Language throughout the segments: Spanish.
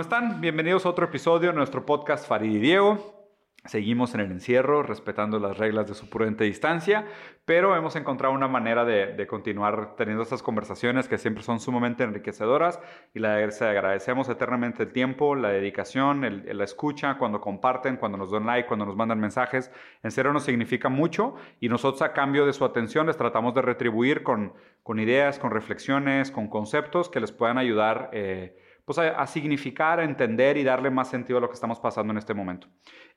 ¿Cómo están? Bienvenidos a otro episodio de nuestro podcast Farid y Diego. Seguimos en el encierro, respetando las reglas de su prudente distancia, pero hemos encontrado una manera de, continuar teniendo estas conversaciones que siempre son sumamente enriquecedoras y les agradecemos eternamente el tiempo, la dedicación, la escucha, cuando comparten, cuando nos dan like, cuando nos mandan mensajes. En serio nos significa mucho y nosotros a cambio de su atención les tratamos de retribuir con, con ideas, con reflexiones, con conceptos que les puedan ayudar. Eh, pues a, significar, a entender y darle más sentido a lo que estamos pasando en este momento.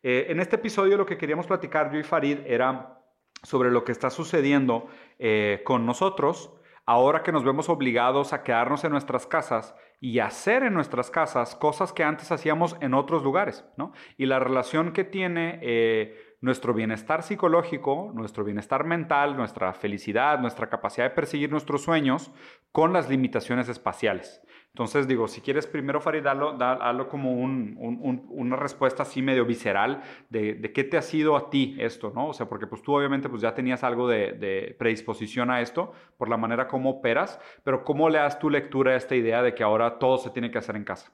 Eh, en este episodio lo que queríamos platicar yo y Farid era sobre lo que está sucediendo eh, con nosotros ahora que nos vemos obligados a quedarnos en nuestras casas y hacer en nuestras casas cosas que antes hacíamos en otros lugares, ¿no? Y la relación que tiene eh, nuestro bienestar psicológico, nuestro bienestar mental, nuestra felicidad, nuestra capacidad de perseguir nuestros sueños con las limitaciones espaciales. Entonces, digo, si quieres primero, Farid, dalo, como una respuesta así medio visceral de, qué te ha sido a ti esto, ¿no? O sea, porque pues tú obviamente pues ya tenías algo de, predisposición a esto por la manera como operas, pero ¿cómo le das tu lectura a esta idea de que ahora todo se tiene que hacer en casa?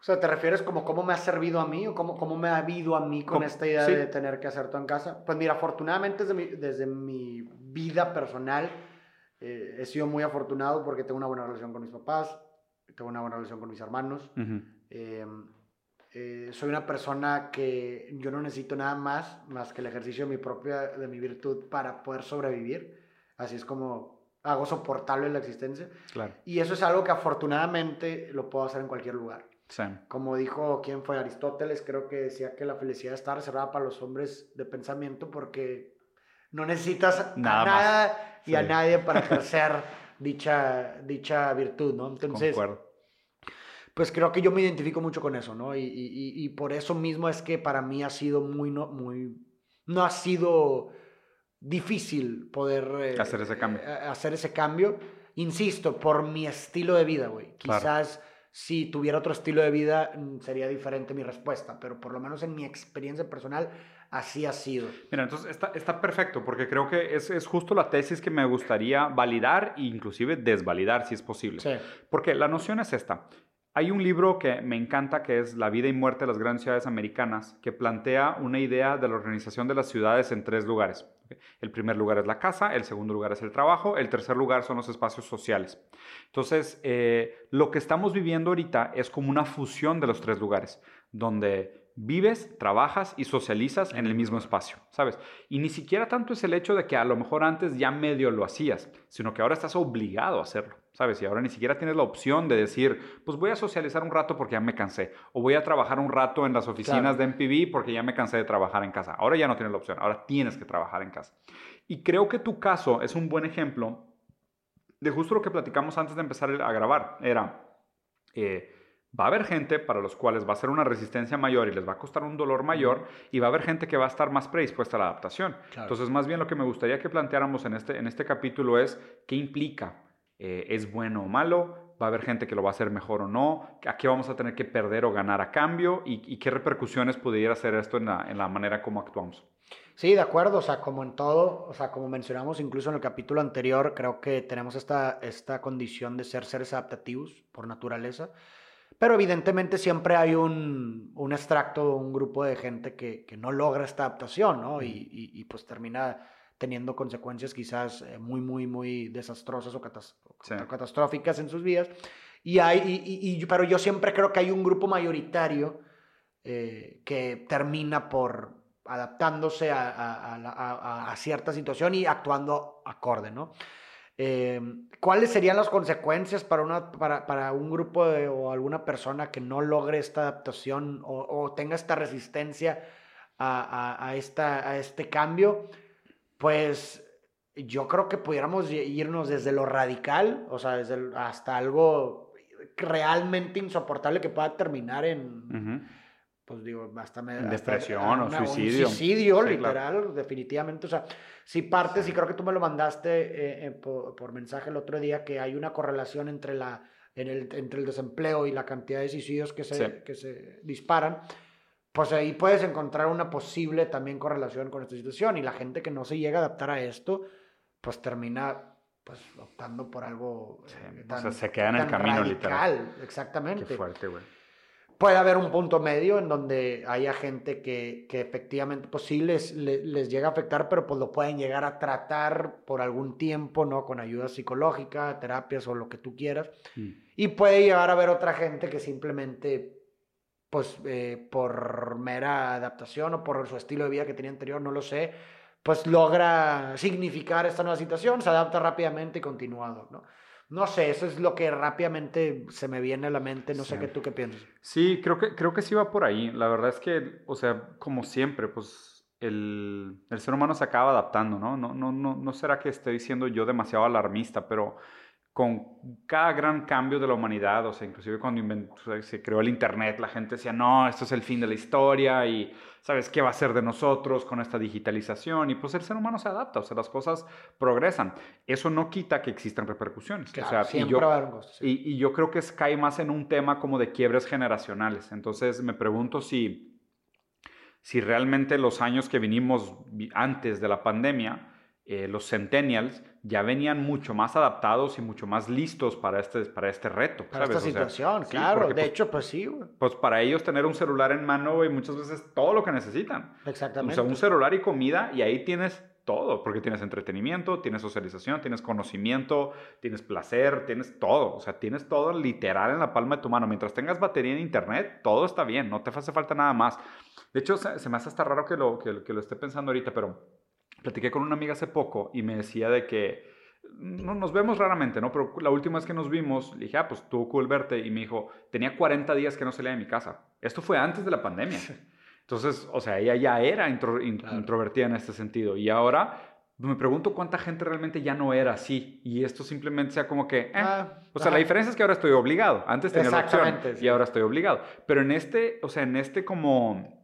O sea, ¿te refieres como cómo me ha servido a mí o cómo, cómo me ha habido a mí con esta idea de tener que hacer todo en casa? Pues mira, afortunadamente desde mi, desde mi vida personal eh, he sido muy afortunado porque tengo una buena relación con mis papás, tengo una buena relación con mis hermanos. Eh, eh, soy una persona que yo no necesito nada más más que el ejercicio de mi propia, de mi virtud para poder sobrevivir. Así es como hago soportable la existencia. Claro. Y eso es algo que afortunadamente lo puedo hacer en cualquier lugar. Sí. Como dijo, ¿quién fue? Aristóteles, creo que decía que la felicidad está reservada para los hombres de pensamiento porque no necesitas nada, nada y a nadie para ejercer dicha, dicha virtud, ¿no? Entonces, pues creo que yo me identifico mucho con eso, ¿no? Y, y, y, por eso mismo es que para mí ha sido muy, no, muy, no ha sido difícil poder eh, hacer ese cambio. Eh, hacer ese cambio. Insisto, por mi estilo de vida, güey. Quizás si tuviera otro estilo de vida mm, sería diferente mi respuesta, pero por lo menos en mi experiencia personal así ha sido. Mira, entonces está, está perfecto, porque creo que es, es, justo la tesis que me gustaría validar e inclusive desvalidar si es posible. Sí. Porque la noción es esta. Hay un libro que me encanta que es La vida y muerte de las grandes ciudades americanas, que plantea una idea de la organización de las ciudades en tres lugares. El primer lugar es la casa, el segundo lugar es el trabajo, el tercer lugar son los espacios sociales. Entonces, eh, lo que estamos viviendo ahorita es como una fusión de los tres lugares, donde vives, trabajas y socializas en el mismo espacio, ¿sabes? Y ni siquiera tanto es el hecho de que a lo mejor antes ya medio lo hacías, sino que ahora estás obligado a hacerlo, ¿sabes? Y ahora ni siquiera tienes la opción de decir, pues voy a socializar un rato porque ya me cansé, o voy a trabajar un rato en las oficinas de MPV porque ya me cansé de trabajar en casa. Ahora ya no tienes la opción, ahora tienes que trabajar en casa. Y creo que tu caso es un buen ejemplo de justo lo que platicamos antes de empezar a grabar. Era... Eh, Va a haber gente para los cuales va a ser una resistencia mayor y les va a costar un dolor mayor y va a haber gente que va a estar más predispuesta a la adaptación. Entonces, más bien lo que me gustaría que planteáramos en este, en este capítulo es qué implica. Eh, ¿Es bueno o malo? ¿Va a haber gente que lo va a hacer mejor o no? ¿A qué vamos a tener que perder o ganar a cambio? ¿Y, qué repercusiones pudiera hacer esto en la, en la manera como actuamos? Sí, de acuerdo, o sea, como en todo, o sea, como mencionamos incluso en el capítulo anterior, creo que tenemos esta, esta condición de ser seres adaptativos por naturaleza. Pero evidentemente siempre hay un, un extracto, un grupo de gente que, que, no logra esta adaptación, ¿no? Y, y, pues termina teniendo consecuencias quizás eh, muy, muy, muy desastrosas o, catastróficas en sus vidas. Y hay, y, pero yo siempre creo que hay un grupo mayoritario eh, que termina por adaptándose a, a, a, a, cierta situación y actuando acorde, ¿no? Eh, ¿Cuáles serían las consecuencias para, una, para, para un grupo o alguna persona que no logre esta adaptación o, tenga esta resistencia a, a, esta, a este cambio? Pues yo creo que pudiéramos irnos desde lo radical, o sea, desde hasta algo realmente insoportable que pueda terminar en pues digo, hasta me... Depresión o suicidio. suicidio, literal, definitivamente. O sea, si partes, y creo que tú me lo mandaste eh, eh, por, mensaje el otro día, que hay una correlación entre, la, en el, entre el desempleo y la cantidad de suicidios que se, que se disparan, pues ahí puedes encontrar una posible también correlación con esta situación. Y la gente que no se llega a adaptar a esto, pues termina pues optando por algo eh, o sea, se queda en el camino radical, literal. Exactamente. Qué fuerte, güey. Puede haber un punto medio en donde haya gente que, que efectivamente pues sí les, les, llega a afectar, pero pues lo pueden llegar a tratar por algún tiempo, ¿no? Con ayuda psicológica, terapias o lo que tú quieras. Mm. Y puede llegar a haber otra gente que simplemente pues eh, por mera adaptación o por su estilo de vida que tenía anterior, no lo sé, pues logra significar esta nueva situación, se adapta rápidamente y continuado, ¿no? No sé, eso es lo que rápidamente se me viene a la mente, no sé qué tú qué piensas. Sí, creo que, creo que sí va por ahí. La verdad es que, o sea, como siempre, pues el, el ser humano se acaba adaptando, ¿no? No, no, no, no será que estoy siendo yo demasiado alarmista, pero con cada gran cambio de la humanidad, o sea, inclusive cuando se creó el Internet, la gente decía, no, esto es el fin de la historia y, ¿sabes qué va a ser de nosotros con esta digitalización? Y pues el ser humano se adapta, o sea, las cosas progresan. Eso no quita que existan repercusiones. Claro, o sea, siempre y yo, haber y, y, yo creo que cae más en un tema como de quiebres generacionales. Entonces me pregunto si, si realmente los años que vinimos antes de la pandemia, eh, los centennials ya venían mucho más adaptados y mucho más listos para este, para este reto. Para esta situación, claro. de pues, hecho, pues sí. Pues para ellos tener un celular en mano, y muchas veces todo lo que necesitan. Exactamente. O sea, un celular y comida y ahí tienes todo, porque tienes entretenimiento, tienes socialización, tienes conocimiento, tienes placer, tienes todo. O sea, tienes todo literal en la palma de tu mano. Mientras tengas batería en internet, todo está bien, no te hace falta nada más. De hecho, se, me hace hasta raro que lo, que, que lo esté pensando ahorita, pero platiqué con una amiga hace poco y me decía de que no, nos vemos raramente, ¿no? Pero la última vez que nos vimos, le dije, ah, pues tuvo cool verte. Y me dijo, tenía 40 días que no salía de mi casa. Esto fue antes de la pandemia. Entonces, o sea, ella ya era introvertida en este sentido. Y ahora me pregunto cuánta gente realmente ya no era así. Y esto simplemente sea como que, eh. ah, o sea, la diferencia es que ahora estoy obligado. Antes tenía la opción y ahora estoy obligado. Pero en este, o sea, en este como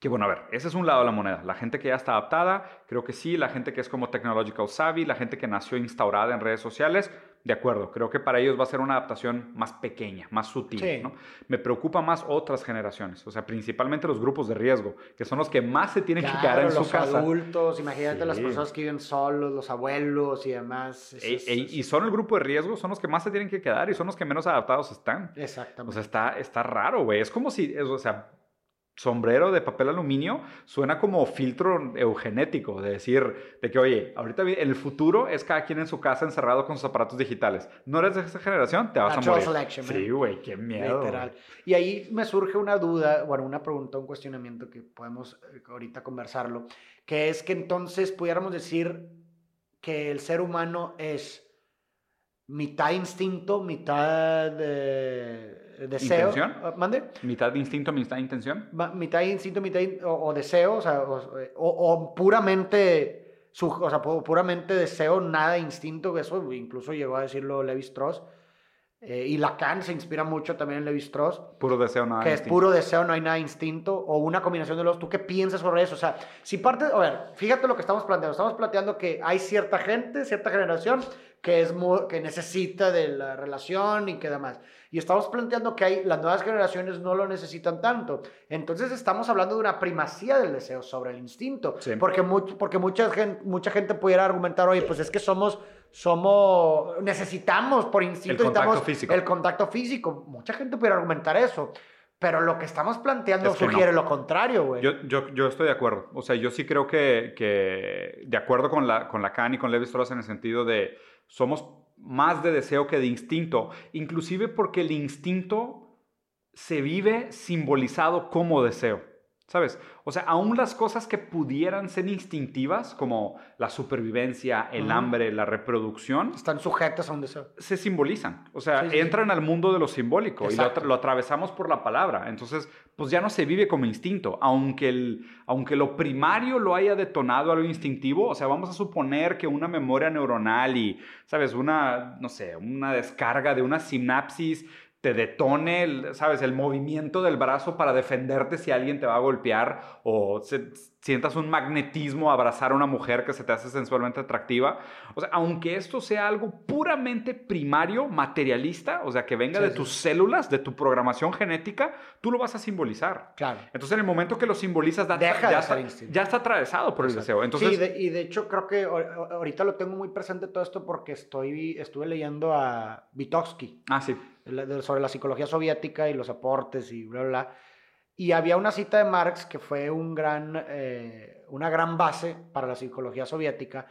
que bueno, a ver, ese es un lado de la moneda. La gente que ya está adaptada, creo que sí. La gente que es como technological savvy, la gente que nació instaurada en redes sociales, de acuerdo. Creo que para ellos va a ser una adaptación más pequeña, más sutil. ¿no? Me preocupa más otras generaciones, o sea, principalmente los grupos de riesgo, que son los que más se tienen que quedar en su casa. Los adultos, imagínate las personas que viven solos, los abuelos y demás. y son el grupo de riesgo, son los que más se tienen que quedar y son los que menos adaptados están. Exactamente. O sea, está, está raro, güey. Es como si, o sea, sombrero de papel aluminio suena como filtro eugenético, de decir, de que, oye, ahorita en el futuro es cada quien en su casa encerrado con sus aparatos digitales. No eres de esa generación, te vas a morir. Selection, sí, güey, qué miedo. Literal. Y ahí me surge una duda, bueno, una pregunta, un cuestionamiento que podemos eh, ahorita conversarlo, que es que entonces pudiéramos decir que el ser humano es mitad instinto, mitad... Eh, deseo. ¿Intención? Ah, ¿Mande? ¿Mitad instinto, mitad intención? mitad instinto, mitad o, deseo, o, sea, o, puramente, su, o sea, puramente deseo, nada instinto, eso incluso llegó a decirlo Levi Strauss. Eh, y Lacan se inspira mucho también en Levi Strauss. Puro deseo, nada Que es puro deseo, no hay nada instinto. O una combinación de los. ¿Tú qué piensas sobre eso? O sea, si parte. A ver, fíjate lo que estamos planteando. Estamos planteando que hay cierta gente, cierta generación que, es que necesita de la relación y que demás. Y estamos planteando que hay, las nuevas generaciones no lo necesitan tanto. Entonces estamos hablando de una primacía del deseo sobre el instinto. Porque, porque mucha, gente, mucha gente pudiera argumentar, oye, pues es que somos, somos, necesitamos por instinto el contacto físico. el contacto físico. Mucha gente pudiera argumentar eso. Pero lo que estamos planteando sugiere lo contrario, güey. Yo, yo, yo, estoy de acuerdo. O sea, yo sí creo que, que de acuerdo con la, con Lacan y con Levi Strauss en el sentido de somos más de deseo que de instinto, inclusive porque el instinto se vive simbolizado como deseo. ¿Sabes? O sea, aún las cosas que pudieran ser instintivas, como la supervivencia, el hambre, la reproducción, están sujetas a un deseo. Se simbolizan. O sea, entran al mundo de lo simbólico y lo, atravesamos por la palabra. Entonces, pues ya no se vive como instinto. Aunque, el, aunque lo primario lo haya detonado a lo instintivo, o sea, vamos a suponer que una memoria neuronal y, ¿sabes? Una, no sé, una descarga de una sinapsis te detone, ¿sabes? El movimiento del brazo para defenderte si alguien te va a golpear o sientas un magnetismo a abrazar a una mujer que se te hace sensualmente atractiva. O sea, aunque esto sea algo puramente primario, materialista, o sea, que venga de tus células, de tu programación genética, tú lo vas a simbolizar. Claro. Entonces, en el momento que lo simbolizas, ya, está, ya, está, atravesado por el deseo. Entonces, sí, y de hecho creo que ahorita lo tengo muy presente todo esto porque estoy, estuve leyendo a Vygotsky. Ah, sí sobre la psicología soviética y los aportes y bla, bla, Y había una cita de Marx que fue un gran, eh, una gran base para la psicología soviética,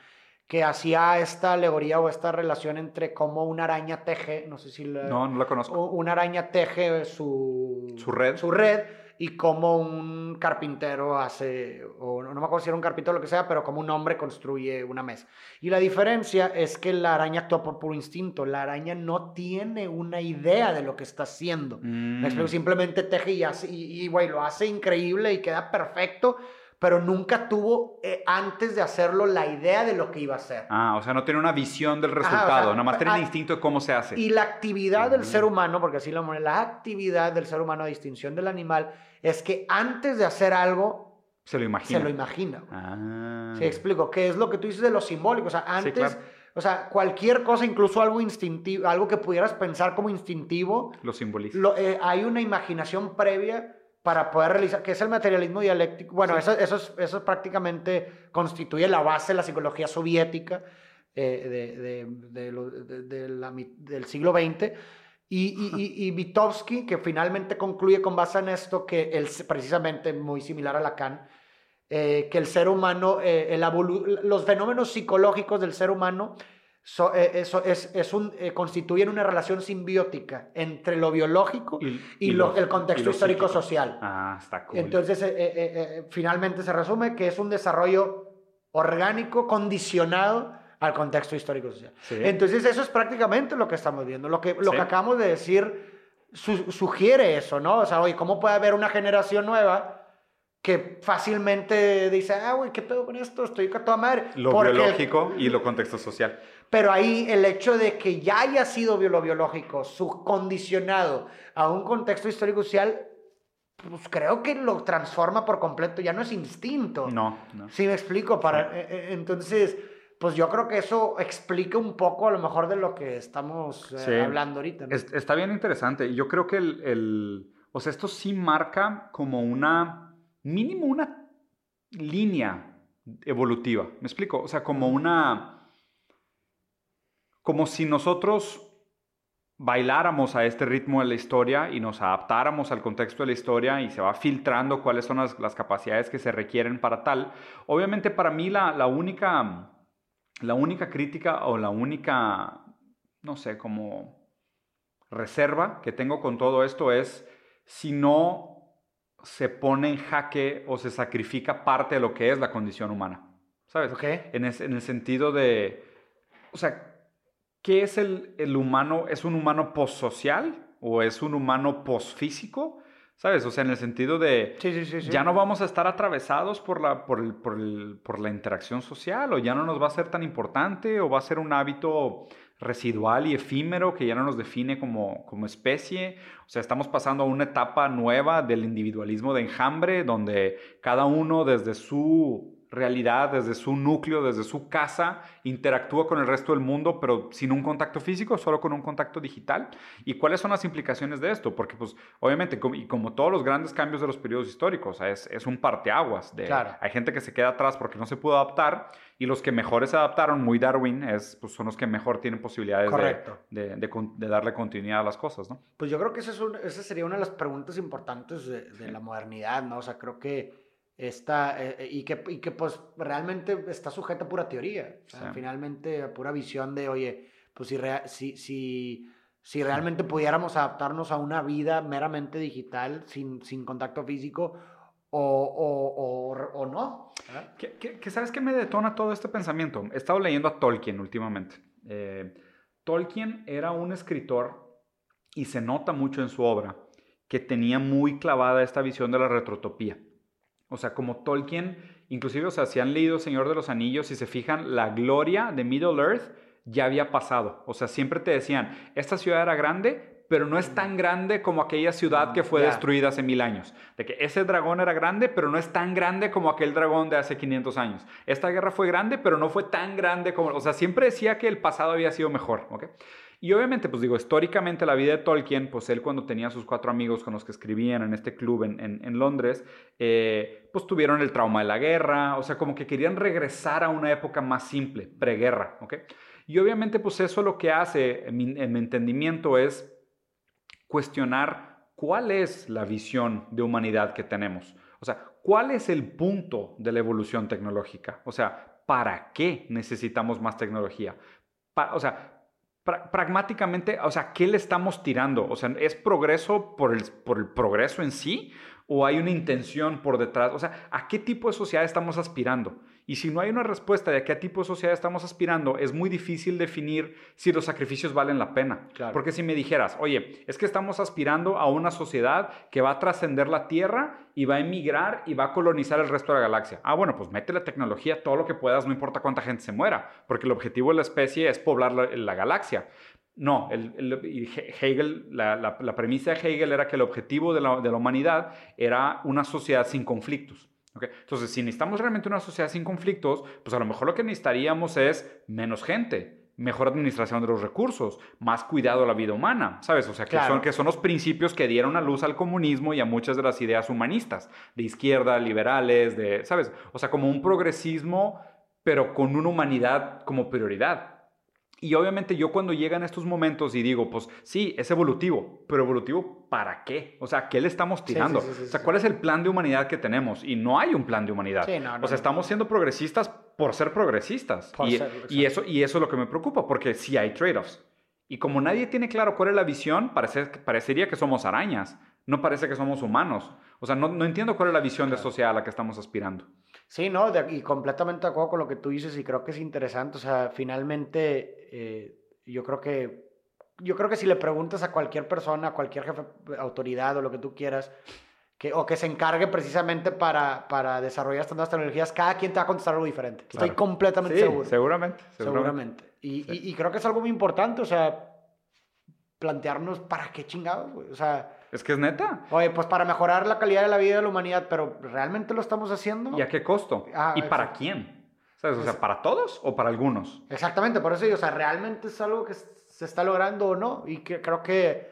que hacía esta alegoría o esta relación entre cómo una araña teje, no sé si la, no, no la conozco. Una araña teje su, su red. Su red y cómo un carpintero hace, o no me acuerdo si era un carpintero o lo que sea, pero como un hombre construye una mesa. Y la diferencia es que la araña actúa por puro instinto, la araña no tiene una idea de lo que está haciendo. Mm. Simplemente teje y, hace, y, lo hace increíble y queda perfecto, pero nunca tuvo eh, antes de hacerlo la idea de lo que iba a hacer. Ah, o sea, no tiene una visión del resultado, nada más tiene el instinto de cómo se hace. Y la actividad del ser humano, porque así lo la actividad del ser humano a distinción del animal, es que antes de hacer algo, se lo imagina. Se lo imagina. Ah. Sí, explico, ¿Qué es lo que tú dices de lo simbólico. O sea, antes, o sea, cualquier cosa, incluso algo instintivo, algo que pudieras pensar como instintivo. Lo simboliza. Eh, hay una imaginación previa para poder realizar, que es el materialismo dialéctico. Bueno, eso, eso, es, eso prácticamente constituye la base de la psicología soviética eh, de, de, del siglo XX. Y, y, y, Vygotsky, que finalmente concluye con base en esto, que él, precisamente muy similar a Lacan, eh, que el ser humano, eh, el los fenómenos psicológicos del ser humano eh, eso es, es un, constituyen una relación simbiótica entre lo biológico y, lo, el contexto histórico-social. Ah, está cool. Entonces, finalmente se resume que es un desarrollo orgánico condicionado al contexto histórico social. Entonces eso es prácticamente lo que estamos viendo. Lo que, lo que acabamos de decir sugiere eso, ¿no? O sea, oye, ¿cómo puede haber una generación nueva que fácilmente dice, ah, güey, ¿qué pedo con esto? Estoy a toda madre. Lo biológico y lo contexto social. Pero ahí el hecho de que ya haya sido lo biológico subcondicionado a un contexto histórico social, pues creo que lo transforma por completo. Ya no es instinto. No, no. Sí, me explico. Para, eh, eh, entonces pues yo creo que eso explica un poco a lo mejor de lo que estamos eh, hablando ahorita. está bien interesante. Yo creo que el, o sea, esto sí marca como una, mínimo una línea evolutiva. ¿Me explico? O sea, como una, como si nosotros bailáramos a este ritmo de la historia y nos adaptáramos al contexto de la historia y se va filtrando cuáles son las, capacidades que se requieren para tal. Obviamente para mí la, la única la única crítica o la única, no sé, como reserva que tengo con todo esto es si no se pone en jaque o se sacrifica parte de lo que es la condición humana. ¿Sabes? Okay. En, en, el sentido de, o sea, ¿qué es el, el humano? ¿Es un humano possocial o es un humano posfísico? ¿Sabes? O sea, en el sentido de ya no vamos a estar atravesados por la, por, el, por, el, por, la interacción social o ya no nos va a ser tan importante o va a ser un hábito residual y efímero que ya no nos define como, como especie. O sea, estamos pasando a una etapa nueva del individualismo de enjambre donde cada uno desde su realidad desde su núcleo, desde su casa, interactúa con el resto del mundo, pero sin un contacto físico, solo con un contacto digital. ¿Y cuáles son las implicaciones de esto? Porque, pues, obviamente, y como todos los grandes cambios de los periodos históricos, es, es un parteaguas. De, Hay gente que se queda atrás porque no se pudo adaptar, y los que mejores se adaptaron, muy Darwin, es, pues, son los que mejor tienen posibilidades de, de, darle continuidad a las cosas, ¿no? Pues yo creo que esa, esa sería una de las preguntas importantes de, de la modernidad, ¿no? O sea, creo que está, eh, eh, y, que, y que pues realmente está sujeta a pura teoría, finalmente a pura visión de, oye, pues si, si, si, si, realmente pudiéramos adaptarnos a una vida meramente digital, sin, sin contacto físico, o, o, o, no. ¿Qué, sabes qué me detona todo este pensamiento? He estado leyendo a Tolkien últimamente. Eh, Tolkien era un escritor, y se nota mucho en su obra, que tenía muy clavada esta visión de la retrotopía. O sea, como Tolkien, inclusive, o sea, si han leído Señor de los Anillos, si se fijan, la gloria de Middle Earth ya había pasado. O sea, siempre te decían, esta ciudad era grande, pero no es tan grande como aquella ciudad que fue destruida hace mil años. De que ese dragón era grande, pero no es tan grande como aquel dragón de hace 500 años. Esta guerra fue grande, pero no fue tan grande como... O sea, siempre decía que el pasado había sido mejor, ¿ok? Y obviamente, pues digo, históricamente la vida de Tolkien, pues él cuando tenía sus cuatro amigos con los que escribían en este club en, Londres, eh, pues tuvieron el trauma de la guerra, o sea, como que querían regresar a una época más simple, preguerra, ¿ok? Y obviamente, pues eso lo que hace, en mi, en mi entendimiento, es cuestionar cuál es la visión de humanidad que tenemos. O sea, ¿cuál es el punto de la evolución tecnológica? O sea, ¿para qué necesitamos más tecnología? o sea, pragmáticamente, o sea, ¿qué le estamos tirando? O sea, ¿es progreso por el, por el progreso en sí? ¿O hay una intención por detrás? O sea, ¿a qué tipo de sociedad estamos aspirando? Y si no hay una respuesta de a qué tipo de sociedad estamos aspirando, es muy difícil definir si los sacrificios valen la pena. Porque si me dijeras, oye, es que estamos aspirando a una sociedad que va a trascender la Tierra y va a emigrar y va a colonizar el resto de la galaxia. Ah, bueno, pues mete la tecnología todo lo que puedas, no importa cuánta gente se muera, porque el objetivo de la especie es poblar la, galaxia. No, Hegel, la, premisa de Hegel era que el objetivo de la, de la humanidad era una sociedad sin conflictos. Entonces, si necesitamos realmente una sociedad sin conflictos, pues a lo mejor lo que necesitaríamos es menos gente, mejor administración de los recursos, más cuidado a la vida humana, ¿sabes? O sea, que, son, que son los principios que dieron a luz al comunismo y a muchas de las ideas humanistas, de izquierda, liberales, de, ¿sabes? O sea, como un progresismo, pero con una humanidad como prioridad. Y obviamente yo cuando llegan estos momentos y digo, pues sí, es evolutivo, pero evolutivo ¿para qué? O sea, ¿qué le estamos tirando? o sea, ¿cuál es el plan de humanidad que tenemos? Y no hay un plan de humanidad. o sea, estamos siendo progresistas por ser progresistas. y, eso, y eso es lo que me preocupa, porque sí hay trade-offs. Y como nadie tiene claro cuál es la visión, parece, parecería que somos arañas, no parece que somos humanos. O sea, no, no entiendo cuál es la visión de sociedad a la que estamos aspirando. Sí, no, y completamente de acuerdo con lo que tú dices y creo que es interesante. O sea, finalmente eh, yo creo que yo creo que si le preguntas a cualquier persona, a cualquier jefe, autoridad o lo que tú quieras, que, o que se encargue precisamente para, para desarrollar estas nuevas tecnologías, cada quien te va a contestar algo diferente. Estoy completamente sí, seguro. Seguramente. Seguramente. Y, y, creo que es algo muy importante, o sea, plantearnos para qué chingados, güey. O sea, es que es neta. Oye, pues para mejorar la calidad de la vida de la humanidad, pero ¿realmente lo estamos haciendo? ¿Y a qué costo? Ah, ¿Y para quién? ¿Sabes? O sea, ¿para todos o para algunos? Exactamente, por eso digo, o sea, ¿realmente es algo que se está logrando o no? Y que creo que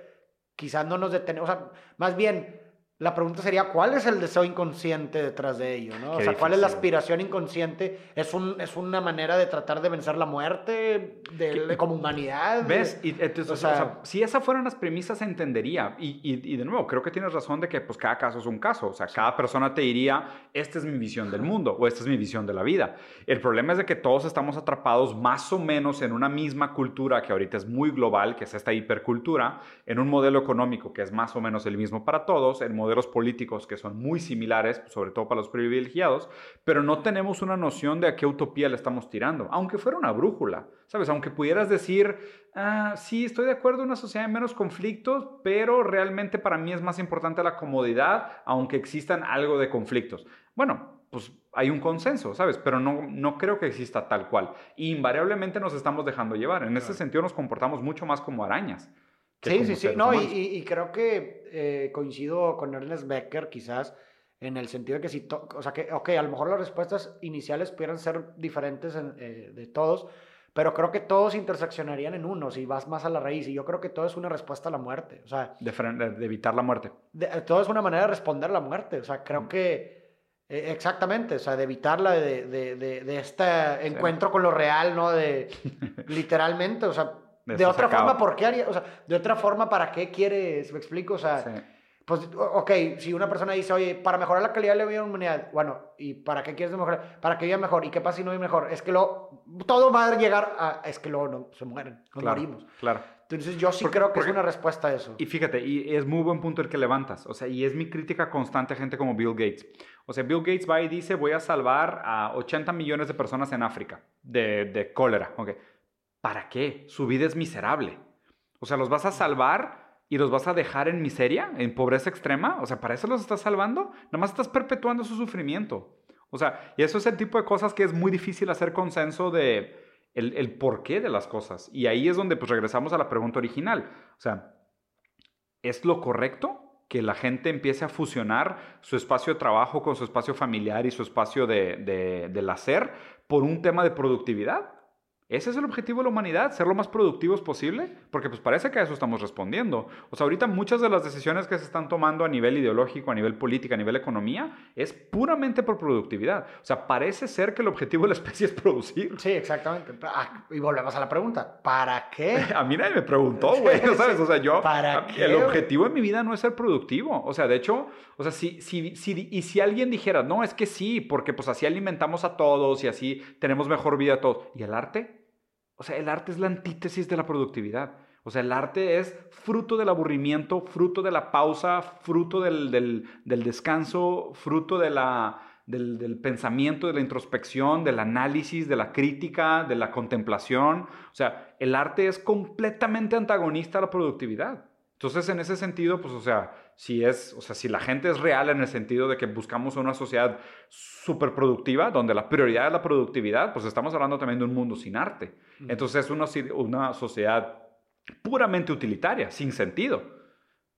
quizás no nos detenemos, o sea, más bien la pregunta sería, ¿cuál es el deseo inconsciente detrás de ello? ¿no? o sea, ¿cuál es la aspiración inconsciente? ¿Es, un, ¿Es una manera de tratar de vencer la muerte de, como humanidad? ¿Ves? Y, o, sea, si esas fueran las premisas, entendería. Y, y, de nuevo, creo que tienes razón de que pues, cada caso es un caso. O sea, cada persona te diría, esta es mi visión del mundo o esta es mi visión de la vida. El problema es de que todos estamos atrapados más o menos en una misma cultura que ahorita es muy global, que es esta hipercultura, en un modelo económico que es más o menos el mismo para todos, el modelos políticos que son muy similares, sobre todo para los privilegiados, pero no tenemos una noción de a qué utopía le estamos tirando, aunque fuera una brújula, ¿sabes? Aunque pudieras decir, ah, sí, estoy de acuerdo en una sociedad de menos conflictos, pero realmente para mí es más importante la comodidad, aunque existan algo de conflictos. Bueno, pues hay un consenso, ¿sabes? Pero no, no creo que exista tal cual. invariablemente nos estamos dejando llevar. En ese sentido nos comportamos mucho más como arañas. Sí, sí, sí, no, y, y, creo que eh, coincido con Ernest Becker quizás en el sentido de que si, o sea, que, ok, a lo mejor las respuestas iniciales pudieran ser diferentes eh, de todos, pero creo que todos interseccionarían en uno si vas más a la raíz, y yo creo que todo es una respuesta a la muerte, o sea... De, de evitar la muerte. todo es una manera de responder a la muerte, o sea, creo mm. que... Eh, exactamente, o sea, de evitarla, de, de, de, de este encuentro con lo real, ¿no? De literalmente, o sea, de, otra forma, ¿por qué haría? O sea, de otra forma, ¿para qué quieres? ¿Me explico? O sea, pues, ok, si una persona dice, oye, para mejorar la calidad de la vida de la humanidad, bueno, ¿y para qué quieres mejorar? Para que viva mejor. ¿Y qué pasa si no vive mejor? Es que lo, todo va a llegar a, es que luego no, se mueren, nos morimos. Claro. Entonces yo sí creo que es una respuesta a eso. Y fíjate, y es muy buen punto el que levantas. O sea, y es mi crítica constante a gente como Bill Gates. O sea, Bill Gates va y dice, voy a salvar a 80 millones de personas en África de, de cólera. Okay. ¿Para qué? Su vida es miserable. O sea, ¿los vas a salvar y los vas a dejar en miseria, en pobreza extrema? O sea, ¿para eso los estás salvando? Nada más estás perpetuando su sufrimiento. O sea, y eso es el tipo de cosas que es muy difícil hacer consenso de el, el porqué de las cosas. Y ahí es donde pues regresamos a la pregunta original. O sea, ¿es lo correcto? que la gente empiece a fusionar su espacio de trabajo con su espacio familiar y su espacio de, de, del hacer por un tema de productividad. Ese es el objetivo de la humanidad, ser lo más productivos posible, porque pues parece que a eso estamos respondiendo. O sea, ahorita muchas de las decisiones que se están tomando a nivel ideológico, a nivel política, a nivel economía, es puramente por productividad. O sea, parece ser que el objetivo de la especie es producir. Sí, exactamente. Ah, y volvemos a la pregunta, ¿para qué? a mí nadie me preguntó, güey, ¿sabes? O sea, yo, ¿Para qué, el objetivo en mi vida no es ser productivo. O sea, de hecho, o sea, si, si, si, y si alguien dijera, no, es que sí, porque pues así alimentamos a todos y así tenemos mejor vida a todos. ¿Y el arte? O sea, el arte es la antítesis de la productividad. O sea, el arte es fruto del aburrimiento, fruto de la pausa, fruto del, del, descanso, fruto de la, del, del, pensamiento, de la introspección, del análisis, de la crítica, de la contemplación. O sea, el arte es completamente antagonista a la productividad. Entonces, en ese sentido, pues, o sea, si es, o sea, si la gente es real en el sentido de que buscamos una sociedad súper productiva, donde la prioridad es la productividad, pues estamos hablando también de un mundo sin arte. Entonces, es una, una sociedad puramente utilitaria, sin sentido.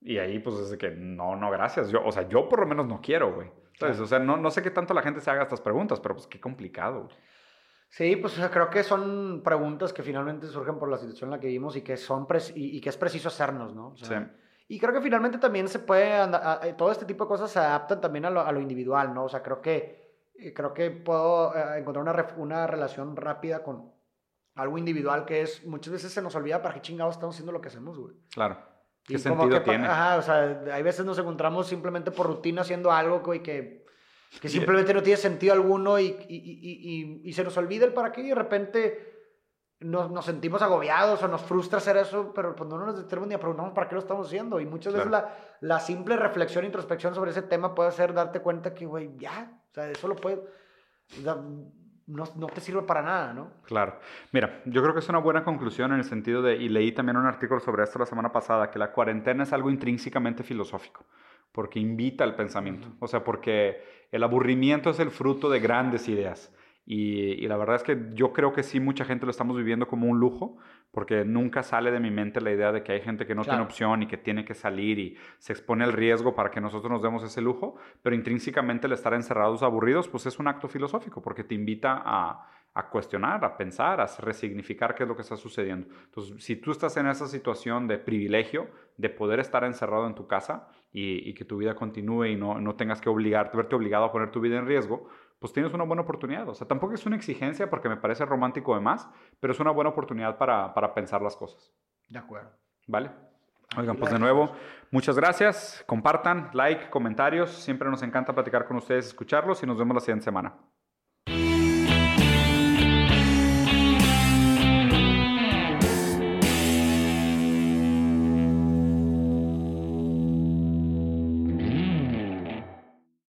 Y ahí, pues, es de que no, no, gracias. Yo, o sea, yo por lo menos no quiero, güey. Entonces, o sea, no, no sé qué tanto la gente se haga estas preguntas, pero pues qué complicado. Sí, pues creo que son preguntas que finalmente surgen por la situación en la que vivimos y que, son y, que es preciso hacernos, ¿no? sí. Y creo que finalmente también se puede, eh, todo este tipo de cosas se adaptan también a lo, a lo individual, ¿no? O sea, creo que, eh, creo que puedo eh, encontrar una, una relación rápida con algo individual que es, muchas veces se nos olvida para qué chingados estamos haciendo lo que hacemos, güey. Claro. ¿Qué sentido tiene? Ajá, o sea, hay veces nos encontramos simplemente por rutina haciendo algo, güey, que que simplemente no tiene sentido alguno y, y, y, y, se nos olvida el para qué y de repente nos, nos, sentimos agobiados o nos frustra hacer eso, pero pues no nos detenemos ni a preguntarnos para qué lo estamos haciendo. Y muchas veces la, la, simple reflexión e introspección sobre ese tema puede ser darte cuenta que, güey, ya, o sea, eso lo puede... No, no, te sirve para nada, ¿no? Claro. Mira, yo creo que es una buena conclusión en el sentido de, y leí también un artículo sobre esto la semana pasada, que la cuarentena es algo intrínsecamente filosófico porque invita al pensamiento. O sea, porque el aburrimiento es el fruto de grandes ideas. Y, la verdad es que yo creo que sí, mucha gente lo estamos viviendo como un lujo, porque nunca sale de mi mente la idea de que hay gente que no tiene opción y que tiene que salir y se expone al riesgo para que nosotros nos demos ese lujo, pero intrínsecamente el estar encerrados aburridos, pues es un acto filosófico, porque te invita a, a cuestionar, a pensar, a resignificar qué es lo que está sucediendo. Entonces, si tú estás en esa situación de privilegio, de poder estar encerrado en tu casa y, que tu vida continúe y no, no tengas que obligarte, verte obligado a poner tu vida en riesgo, pues tienes una buena oportunidad. O sea, tampoco es una exigencia porque me parece romántico de más, pero es una buena oportunidad para, para pensar las cosas. De acuerdo. ¿Vale? Oigan, pues de nuevo, muchas gracias. Compartan, like, comentarios. Siempre nos encanta platicar con ustedes, escucharlos y nos vemos la siguiente semana.